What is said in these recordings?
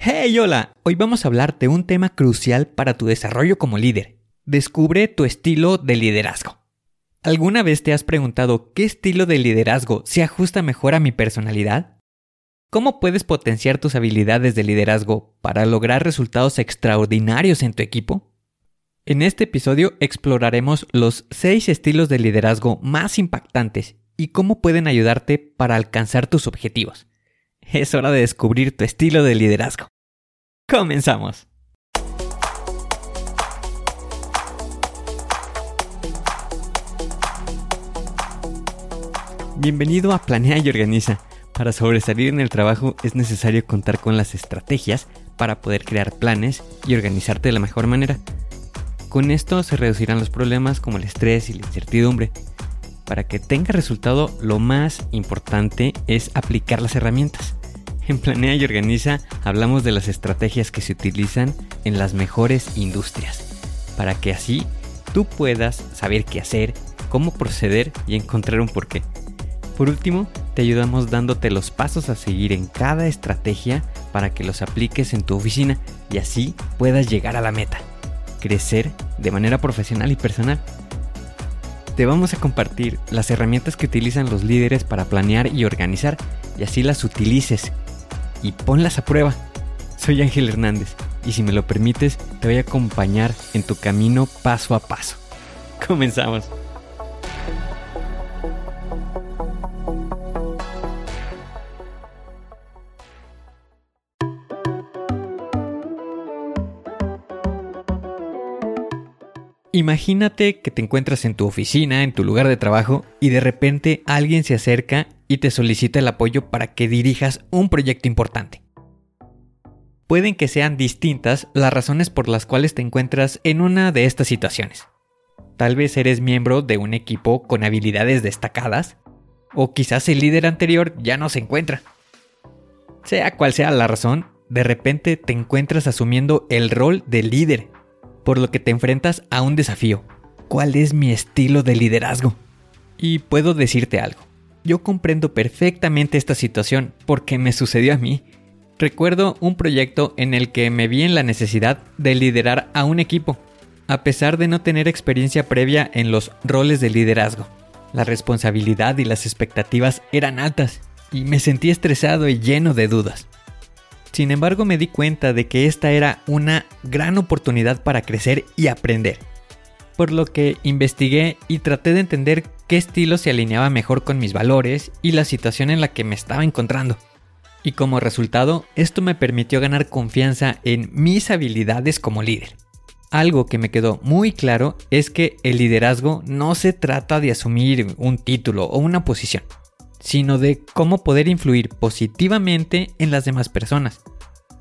Hey, hola. Hoy vamos a hablar de un tema crucial para tu desarrollo como líder. Descubre tu estilo de liderazgo. ¿Alguna vez te has preguntado qué estilo de liderazgo se ajusta mejor a mi personalidad? ¿Cómo puedes potenciar tus habilidades de liderazgo para lograr resultados extraordinarios en tu equipo? En este episodio exploraremos los 6 estilos de liderazgo más impactantes y cómo pueden ayudarte para alcanzar tus objetivos. Es hora de descubrir tu estilo de liderazgo. Comenzamos. Bienvenido a Planea y Organiza. Para sobresalir en el trabajo es necesario contar con las estrategias para poder crear planes y organizarte de la mejor manera. Con esto se reducirán los problemas como el estrés y la incertidumbre. Para que tenga resultado, lo más importante es aplicar las herramientas. En Planea y Organiza hablamos de las estrategias que se utilizan en las mejores industrias, para que así tú puedas saber qué hacer, cómo proceder y encontrar un porqué. Por último, te ayudamos dándote los pasos a seguir en cada estrategia para que los apliques en tu oficina y así puedas llegar a la meta, crecer de manera profesional y personal. Te vamos a compartir las herramientas que utilizan los líderes para planear y organizar y así las utilices y ponlas a prueba. Soy Ángel Hernández y si me lo permites te voy a acompañar en tu camino paso a paso. Comenzamos. Imagínate que te encuentras en tu oficina, en tu lugar de trabajo, y de repente alguien se acerca y te solicita el apoyo para que dirijas un proyecto importante. Pueden que sean distintas las razones por las cuales te encuentras en una de estas situaciones. Tal vez eres miembro de un equipo con habilidades destacadas, o quizás el líder anterior ya no se encuentra. Sea cual sea la razón, de repente te encuentras asumiendo el rol de líder por lo que te enfrentas a un desafío. ¿Cuál es mi estilo de liderazgo? Y puedo decirte algo. Yo comprendo perfectamente esta situación porque me sucedió a mí. Recuerdo un proyecto en el que me vi en la necesidad de liderar a un equipo, a pesar de no tener experiencia previa en los roles de liderazgo. La responsabilidad y las expectativas eran altas y me sentí estresado y lleno de dudas. Sin embargo, me di cuenta de que esta era una gran oportunidad para crecer y aprender. Por lo que investigué y traté de entender qué estilo se alineaba mejor con mis valores y la situación en la que me estaba encontrando. Y como resultado, esto me permitió ganar confianza en mis habilidades como líder. Algo que me quedó muy claro es que el liderazgo no se trata de asumir un título o una posición sino de cómo poder influir positivamente en las demás personas,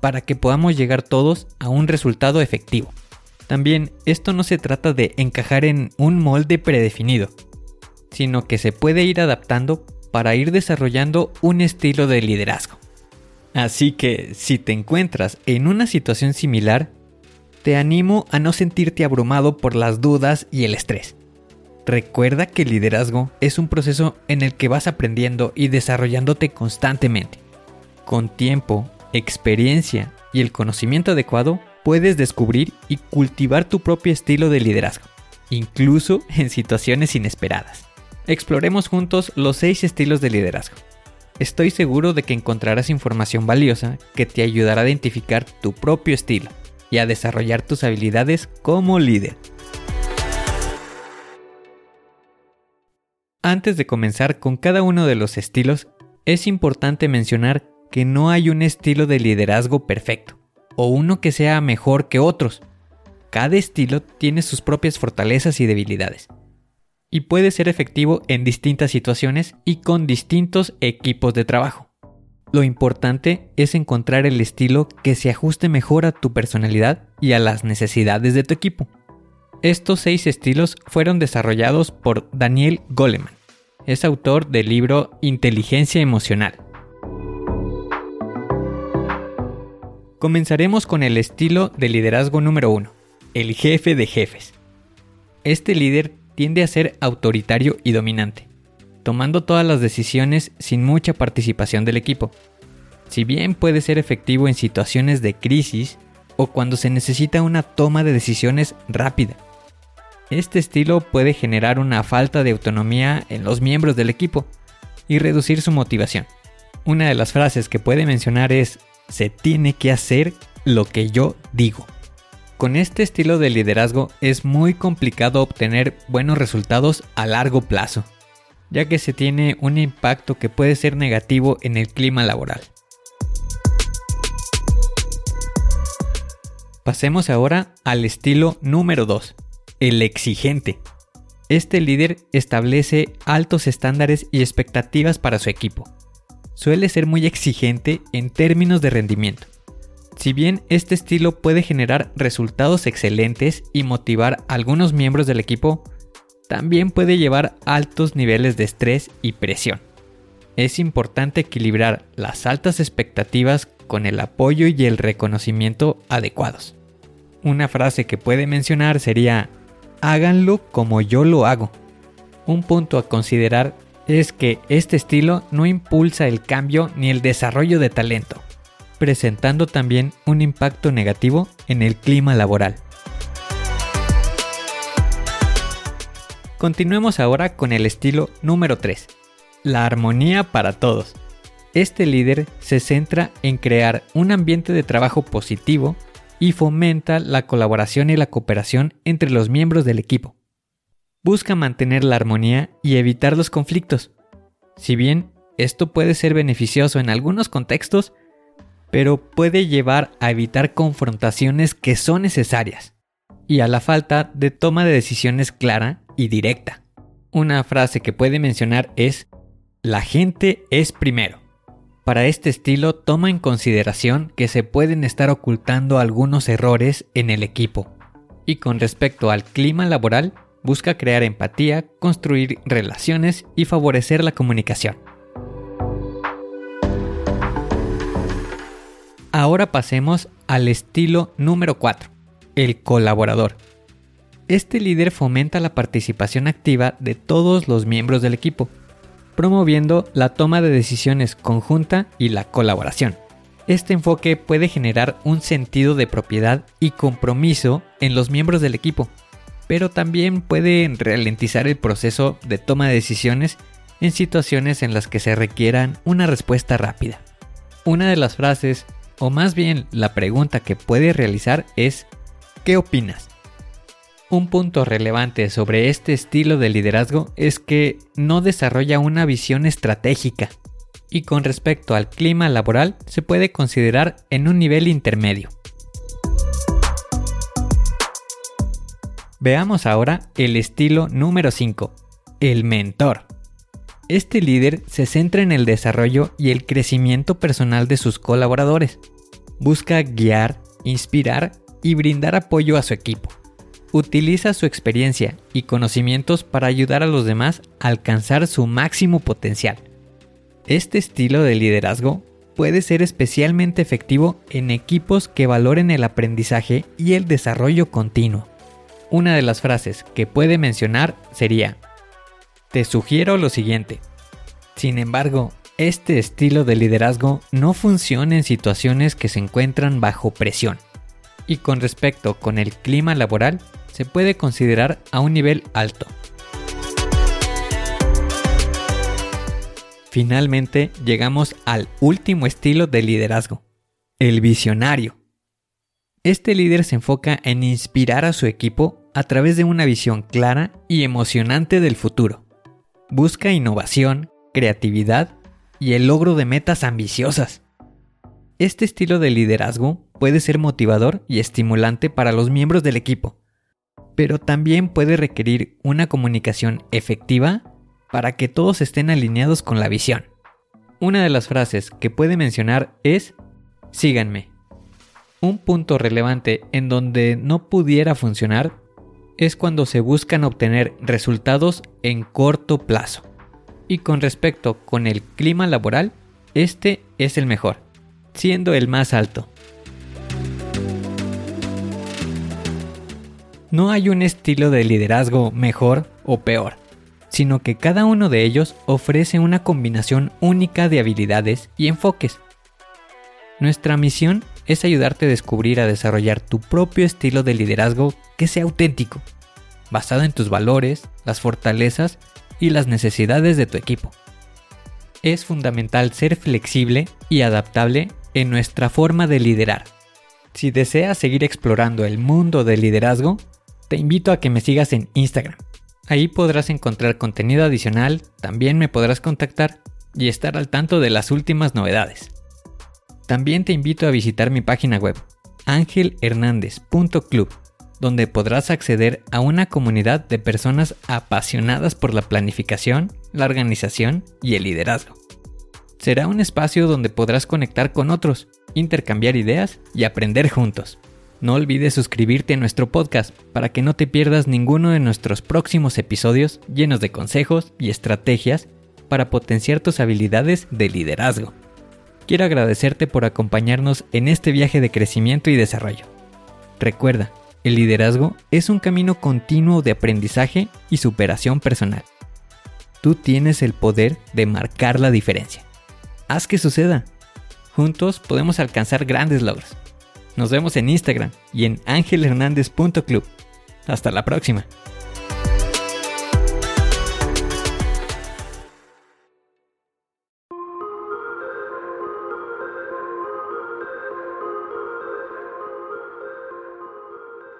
para que podamos llegar todos a un resultado efectivo. También esto no se trata de encajar en un molde predefinido, sino que se puede ir adaptando para ir desarrollando un estilo de liderazgo. Así que si te encuentras en una situación similar, te animo a no sentirte abrumado por las dudas y el estrés. Recuerda que el liderazgo es un proceso en el que vas aprendiendo y desarrollándote constantemente. Con tiempo, experiencia y el conocimiento adecuado, puedes descubrir y cultivar tu propio estilo de liderazgo, incluso en situaciones inesperadas. Exploremos juntos los seis estilos de liderazgo. Estoy seguro de que encontrarás información valiosa que te ayudará a identificar tu propio estilo y a desarrollar tus habilidades como líder. Antes de comenzar con cada uno de los estilos, es importante mencionar que no hay un estilo de liderazgo perfecto, o uno que sea mejor que otros. Cada estilo tiene sus propias fortalezas y debilidades, y puede ser efectivo en distintas situaciones y con distintos equipos de trabajo. Lo importante es encontrar el estilo que se ajuste mejor a tu personalidad y a las necesidades de tu equipo. Estos seis estilos fueron desarrollados por Daniel Goleman. Es autor del libro Inteligencia Emocional. Comenzaremos con el estilo de liderazgo número uno, el jefe de jefes. Este líder tiende a ser autoritario y dominante, tomando todas las decisiones sin mucha participación del equipo. Si bien puede ser efectivo en situaciones de crisis o cuando se necesita una toma de decisiones rápida. Este estilo puede generar una falta de autonomía en los miembros del equipo y reducir su motivación. Una de las frases que puede mencionar es, se tiene que hacer lo que yo digo. Con este estilo de liderazgo es muy complicado obtener buenos resultados a largo plazo, ya que se tiene un impacto que puede ser negativo en el clima laboral. Pasemos ahora al estilo número 2, el exigente. Este líder establece altos estándares y expectativas para su equipo. Suele ser muy exigente en términos de rendimiento. Si bien este estilo puede generar resultados excelentes y motivar a algunos miembros del equipo, también puede llevar altos niveles de estrés y presión. Es importante equilibrar las altas expectativas con el apoyo y el reconocimiento adecuados. Una frase que puede mencionar sería, háganlo como yo lo hago. Un punto a considerar es que este estilo no impulsa el cambio ni el desarrollo de talento, presentando también un impacto negativo en el clima laboral. Continuemos ahora con el estilo número 3, la armonía para todos. Este líder se centra en crear un ambiente de trabajo positivo y fomenta la colaboración y la cooperación entre los miembros del equipo. Busca mantener la armonía y evitar los conflictos. Si bien esto puede ser beneficioso en algunos contextos, pero puede llevar a evitar confrontaciones que son necesarias y a la falta de toma de decisiones clara y directa. Una frase que puede mencionar es, la gente es primero. Para este estilo toma en consideración que se pueden estar ocultando algunos errores en el equipo. Y con respecto al clima laboral, busca crear empatía, construir relaciones y favorecer la comunicación. Ahora pasemos al estilo número 4, el colaborador. Este líder fomenta la participación activa de todos los miembros del equipo, promoviendo la toma de decisiones conjunta y la colaboración. Este enfoque puede generar un sentido de propiedad y compromiso en los miembros del equipo, pero también puede ralentizar el proceso de toma de decisiones en situaciones en las que se requieran una respuesta rápida. Una de las frases, o más bien la pregunta que puede realizar es ¿qué opinas? Un punto relevante sobre este estilo de liderazgo es que no desarrolla una visión estratégica y con respecto al clima laboral se puede considerar en un nivel intermedio. Veamos ahora el estilo número 5, el mentor. Este líder se centra en el desarrollo y el crecimiento personal de sus colaboradores. Busca guiar, inspirar y brindar apoyo a su equipo utiliza su experiencia y conocimientos para ayudar a los demás a alcanzar su máximo potencial. Este estilo de liderazgo puede ser especialmente efectivo en equipos que valoren el aprendizaje y el desarrollo continuo. Una de las frases que puede mencionar sería, te sugiero lo siguiente. Sin embargo, este estilo de liderazgo no funciona en situaciones que se encuentran bajo presión. Y con respecto con el clima laboral, se puede considerar a un nivel alto. Finalmente llegamos al último estilo de liderazgo, el visionario. Este líder se enfoca en inspirar a su equipo a través de una visión clara y emocionante del futuro. Busca innovación, creatividad y el logro de metas ambiciosas. Este estilo de liderazgo puede ser motivador y estimulante para los miembros del equipo, pero también puede requerir una comunicación efectiva para que todos estén alineados con la visión. Una de las frases que puede mencionar es síganme. Un punto relevante en donde no pudiera funcionar es cuando se buscan obtener resultados en corto plazo. Y con respecto con el clima laboral, este es el mejor, siendo el más alto. No hay un estilo de liderazgo mejor o peor, sino que cada uno de ellos ofrece una combinación única de habilidades y enfoques. Nuestra misión es ayudarte a descubrir a desarrollar tu propio estilo de liderazgo que sea auténtico, basado en tus valores, las fortalezas y las necesidades de tu equipo. Es fundamental ser flexible y adaptable en nuestra forma de liderar. Si deseas seguir explorando el mundo del liderazgo, te invito a que me sigas en Instagram. Ahí podrás encontrar contenido adicional, también me podrás contactar y estar al tanto de las últimas novedades. También te invito a visitar mi página web, angelhernandez.club, donde podrás acceder a una comunidad de personas apasionadas por la planificación, la organización y el liderazgo. Será un espacio donde podrás conectar con otros, intercambiar ideas y aprender juntos. No olvides suscribirte a nuestro podcast para que no te pierdas ninguno de nuestros próximos episodios llenos de consejos y estrategias para potenciar tus habilidades de liderazgo. Quiero agradecerte por acompañarnos en este viaje de crecimiento y desarrollo. Recuerda, el liderazgo es un camino continuo de aprendizaje y superación personal. Tú tienes el poder de marcar la diferencia. Haz que suceda. Juntos podemos alcanzar grandes logros. Nos vemos en Instagram y en angelhernandez.club. Hasta la próxima.